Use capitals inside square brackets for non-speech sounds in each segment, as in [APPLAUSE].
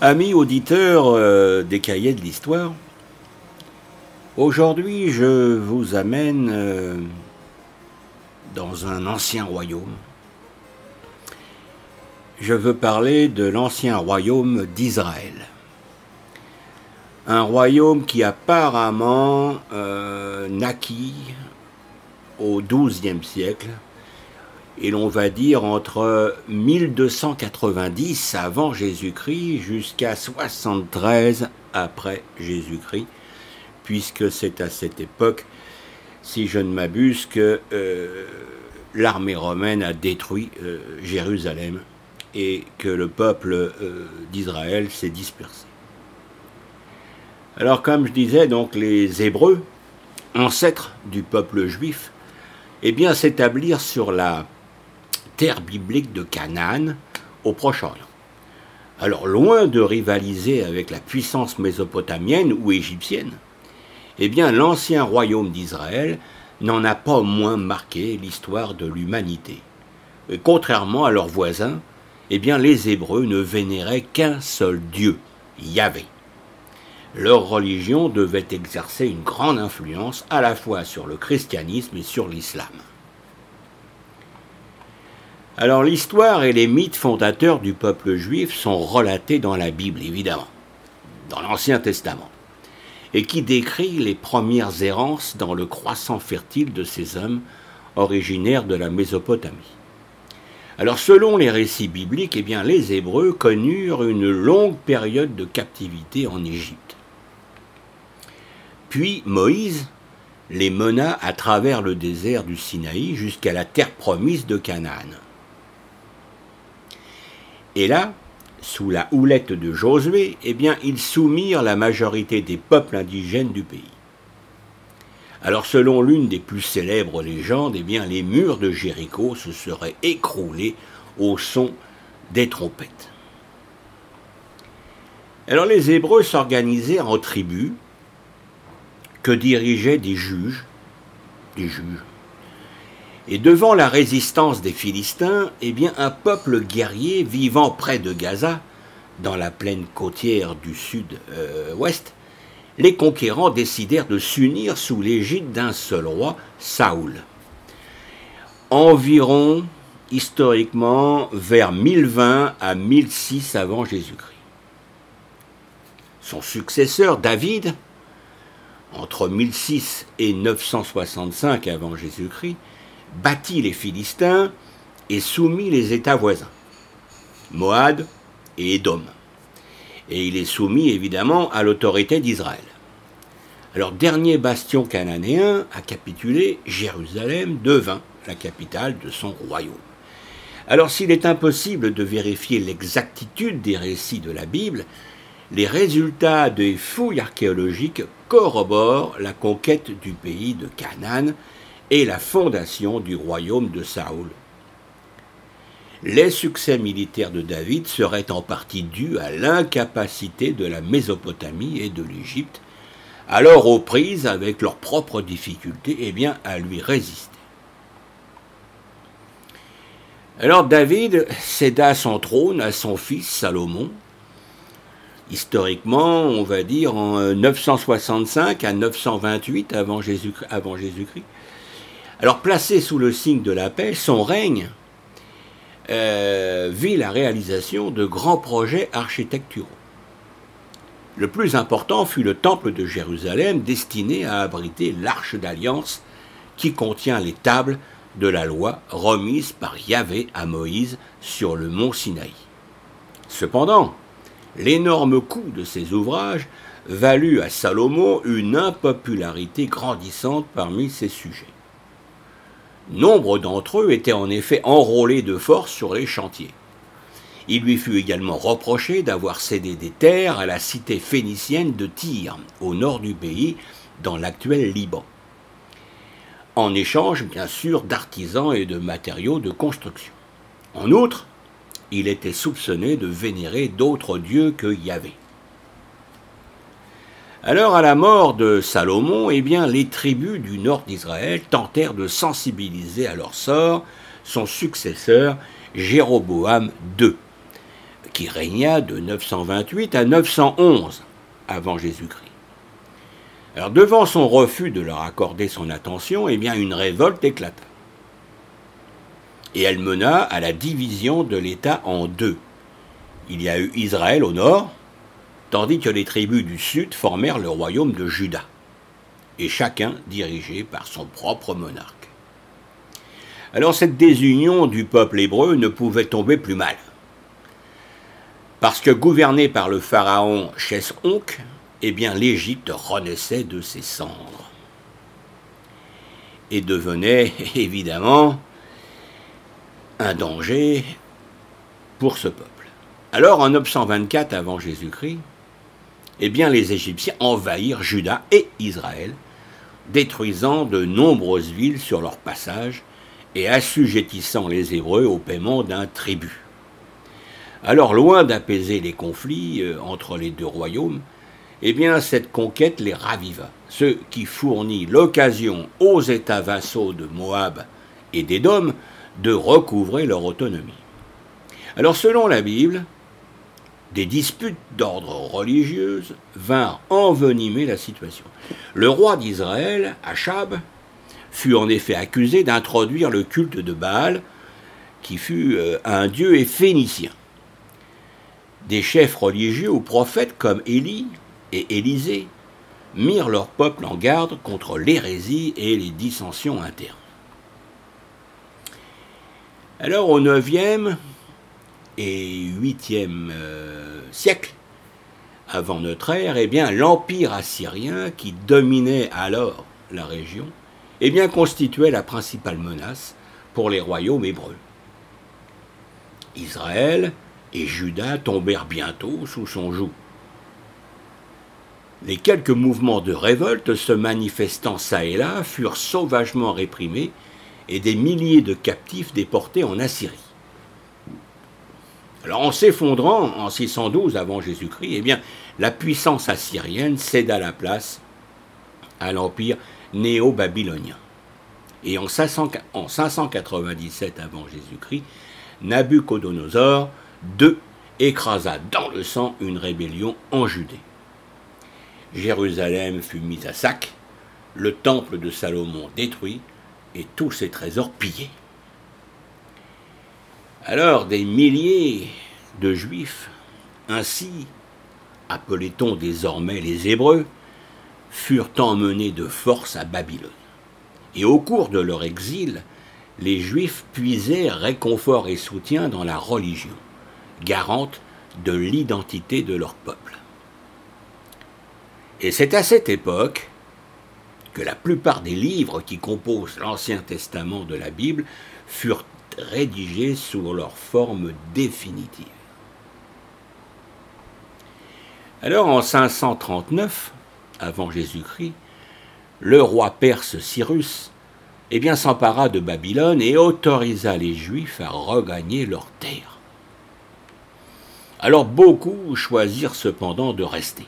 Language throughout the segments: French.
Amis auditeurs euh, des cahiers de l'histoire, aujourd'hui je vous amène euh, dans un ancien royaume. Je veux parler de l'ancien royaume d'Israël. Un royaume qui apparemment euh, naquit au XIIe siècle et l'on va dire entre 1290 avant Jésus-Christ jusqu'à 73 après Jésus-Christ, puisque c'est à cette époque, si je ne m'abuse, que euh, l'armée romaine a détruit euh, Jérusalem et que le peuple euh, d'Israël s'est dispersé. Alors comme je disais, donc les Hébreux, ancêtres du peuple juif, eh bien s'établirent sur la terre biblique de Canaan au Proche-Orient. Alors loin de rivaliser avec la puissance mésopotamienne ou égyptienne, eh bien l'ancien royaume d'Israël n'en a pas moins marqué l'histoire de l'humanité. Contrairement à leurs voisins, eh bien les Hébreux ne vénéraient qu'un seul Dieu, Yahvé. Leur religion devait exercer une grande influence à la fois sur le christianisme et sur l'islam. Alors l'histoire et les mythes fondateurs du peuple juif sont relatés dans la Bible, évidemment, dans l'Ancien Testament, et qui décrit les premières errances dans le croissant fertile de ces hommes originaires de la Mésopotamie. Alors selon les récits bibliques, eh bien, les Hébreux connurent une longue période de captivité en Égypte. Puis Moïse les mena à travers le désert du Sinaï jusqu'à la terre promise de Canaan. Et là, sous la houlette de Josué, eh bien, ils soumirent la majorité des peuples indigènes du pays. Alors, selon l'une des plus célèbres légendes, eh bien, les murs de Jéricho se seraient écroulés au son des trompettes. Alors, les Hébreux s'organisaient en tribus que dirigeaient des juges, des juges, et devant la résistance des Philistins, eh bien, un peuple guerrier vivant près de Gaza, dans la plaine côtière du sud-ouest, les conquérants décidèrent de s'unir sous l'égide d'un seul roi, Saoul. Environ, historiquement, vers 1020 à 1006 avant Jésus-Christ. Son successeur, David, entre 1006 et 965 avant Jésus-Christ, battit les Philistins et soumit les États voisins, Moab et Édom. Et il est soumis évidemment à l'autorité d'Israël. Alors, dernier bastion cananéen à capituler, Jérusalem devint la capitale de son royaume. Alors, s'il est impossible de vérifier l'exactitude des récits de la Bible, les résultats des fouilles archéologiques corroborent la conquête du pays de Canaan et la fondation du royaume de Saoul. Les succès militaires de David seraient en partie dus à l'incapacité de la Mésopotamie et de l'Égypte, alors aux prises avec leurs propres difficultés, eh bien à lui résister. Alors David céda son trône à son fils Salomon, historiquement, on va dire en 965 à 928 avant Jésus-Christ. Alors placé sous le signe de la paix, son règne euh, vit la réalisation de grands projets architecturaux. Le plus important fut le temple de Jérusalem destiné à abriter l'arche d'alliance qui contient les tables de la loi remises par Yahvé à Moïse sur le mont Sinaï. Cependant, l'énorme coût de ces ouvrages valut à Salomon une impopularité grandissante parmi ses sujets. Nombre d'entre eux étaient en effet enrôlés de force sur les chantiers. Il lui fut également reproché d'avoir cédé des terres à la cité phénicienne de Tyr, au nord du pays, dans l'actuel Liban. En échange, bien sûr, d'artisans et de matériaux de construction. En outre, il était soupçonné de vénérer d'autres dieux que Yahvé. Alors, à la mort de Salomon, eh les tribus du nord d'Israël tentèrent de sensibiliser à leur sort son successeur, Jéroboam II, qui régna de 928 à 911 avant Jésus-Christ. Alors devant son refus de leur accorder son attention, eh une révolte éclata. Et elle mena à la division de l'État en deux. Il y a eu Israël au nord, tandis que les tribus du sud formèrent le royaume de Juda, et chacun dirigé par son propre monarque. Alors cette désunion du peuple hébreu ne pouvait tomber plus mal. Parce que gouverné par le pharaon Chesonk, eh bien l'Égypte renaissait de ses cendres et devenait [LAUGHS] évidemment un danger pour ce peuple. Alors en 924 avant Jésus-Christ, eh bien les Égyptiens envahirent Juda et Israël, détruisant de nombreuses villes sur leur passage et assujettissant les Hébreux au paiement d'un tribut. Alors, loin d'apaiser les conflits euh, entre les deux royaumes, eh bien, cette conquête les raviva, ce qui fournit l'occasion aux États vassaux de Moab et d'Édom de recouvrer leur autonomie. Alors, selon la Bible, des disputes d'ordre religieux vinrent envenimer la situation. Le roi d'Israël, Achab, fut en effet accusé d'introduire le culte de Baal, qui fut euh, un dieu phénicien. Des chefs religieux ou prophètes comme Élie et Élisée mirent leur peuple en garde contre l'hérésie et les dissensions internes. Alors au 9e et 8e euh, siècle avant notre ère, eh bien l'empire assyrien qui dominait alors la région, eh constituait la principale menace pour les royaumes hébreux. Israël et Juda tombèrent bientôt sous son joug. Les quelques mouvements de révolte se manifestant çà et là furent sauvagement réprimés et des milliers de captifs déportés en Assyrie. Alors en s'effondrant en 612 avant Jésus-Christ, eh bien la puissance assyrienne céda la place à l'empire néo-babylonien. Et en, 597 avant Jésus-Christ, Nabucodonosor II écrasa dans le sang une rébellion en Judée. Jérusalem fut mise à sac, le temple de Salomon détruit et tous ses trésors pillés. Alors des milliers de Juifs, ainsi appelait-on désormais les Hébreux, furent emmenés de force à Babylone. Et au cours de leur exil, les Juifs puisaient réconfort et soutien dans la religion, garante de l'identité de leur peuple. Et c'est à cette époque que la plupart des livres qui composent l'Ancien Testament de la Bible furent rédigés sous leur forme définitive. Alors en 539, avant Jésus-Christ, le roi perse Cyrus eh s'empara de Babylone et autorisa les Juifs à regagner leur terre. Alors beaucoup choisirent cependant de rester.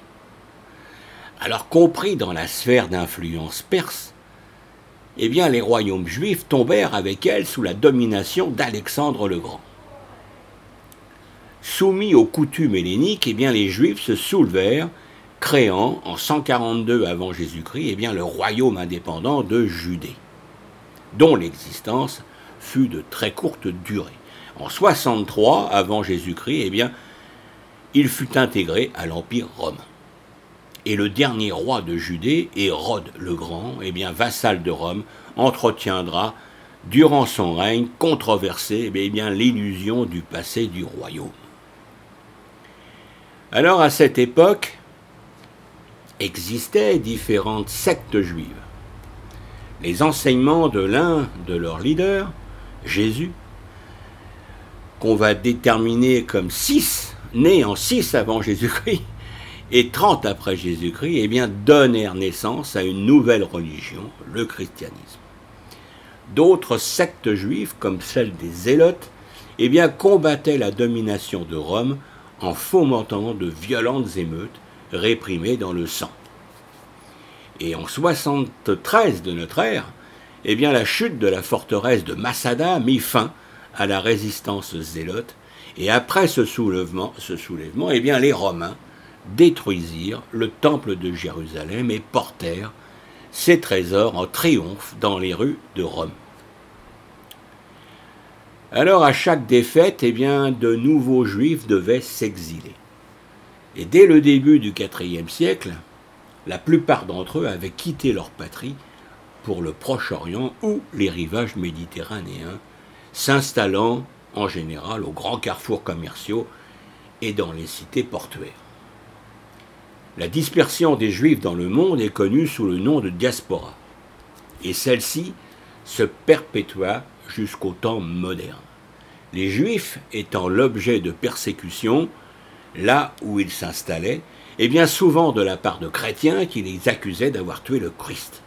Alors compris dans la sphère d'influence perse, eh les royaumes juifs tombèrent avec elle sous la domination d'Alexandre le Grand. Soumis aux coutumes helléniques, eh les juifs se soulevèrent créant en 142 avant Jésus-Christ eh le royaume indépendant de Judée, dont l'existence fut de très courte durée. En 63 avant Jésus-Christ, il fut intégré à l'Empire romain. Et le dernier roi de Judée, Hérode le Grand, eh bien, vassal de Rome, entretiendra durant son règne controversé eh bien, l'illusion du passé du royaume. Alors à cette époque, existaient différentes sectes juives. Les enseignements de l'un de leurs leaders, Jésus, qu'on va déterminer comme six, né en six avant Jésus-Christ, et trente après Jésus-Christ, eh donnèrent naissance à une nouvelle religion, le christianisme. D'autres sectes juives, comme celle des Zélotes, eh combattaient la domination de Rome en fomentant de violentes émeutes réprimé dans le sang. Et en 73 de notre ère, eh bien la chute de la forteresse de Massada mit fin à la résistance zélote Et après ce soulèvement, ce soulèvement eh bien, les Romains détruisirent le temple de Jérusalem et portèrent ses trésors en triomphe dans les rues de Rome. Alors à chaque défaite, eh de nouveaux juifs devaient s'exiler. Et dès le début du IVe siècle, la plupart d'entre eux avaient quitté leur patrie pour le Proche-Orient ou les rivages méditerranéens, s'installant en général aux grands carrefours commerciaux et dans les cités portuaires. La dispersion des Juifs dans le monde est connue sous le nom de diaspora, et celle-ci se perpétua jusqu'au temps moderne. Les Juifs étant l'objet de persécutions là où ils s'installaient, et bien souvent de la part de chrétiens qui les accusaient d'avoir tué le Christ.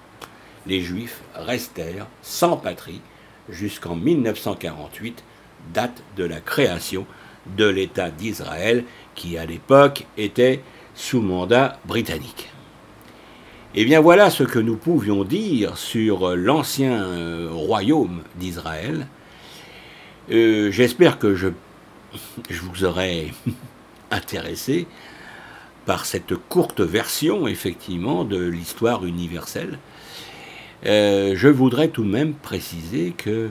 Les Juifs restèrent sans patrie jusqu'en 1948, date de la création de l'État d'Israël, qui à l'époque était sous mandat britannique. Et bien voilà ce que nous pouvions dire sur l'ancien euh, royaume d'Israël. Euh, j'espère que je, vous aurai [LAUGHS] intéressé par cette courte version, effectivement, de l'histoire universelle. Euh, je voudrais tout de même préciser que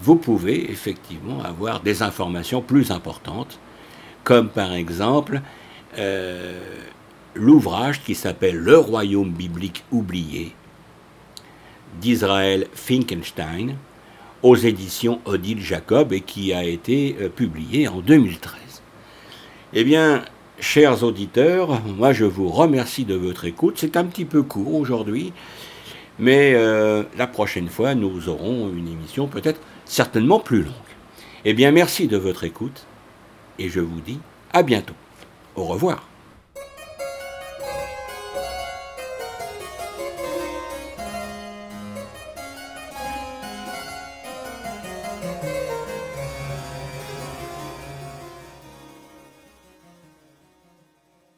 vous pouvez effectivement avoir des informations plus importantes, comme par exemple l'ouvrage qui s'appelle Le royaume biblique oublié d'Israël Finkenstein aux éditions Odile Jacob et qui a été euh, publié en 2013. Eh bien, chers auditeurs, moi je vous remercie de votre écoute. C'est un petit peu court aujourd'hui, mais euh, la prochaine fois nous aurons une émission peut-être certainement plus longue. Eh bien, merci de votre écoute et je vous dis à bientôt. Au revoir.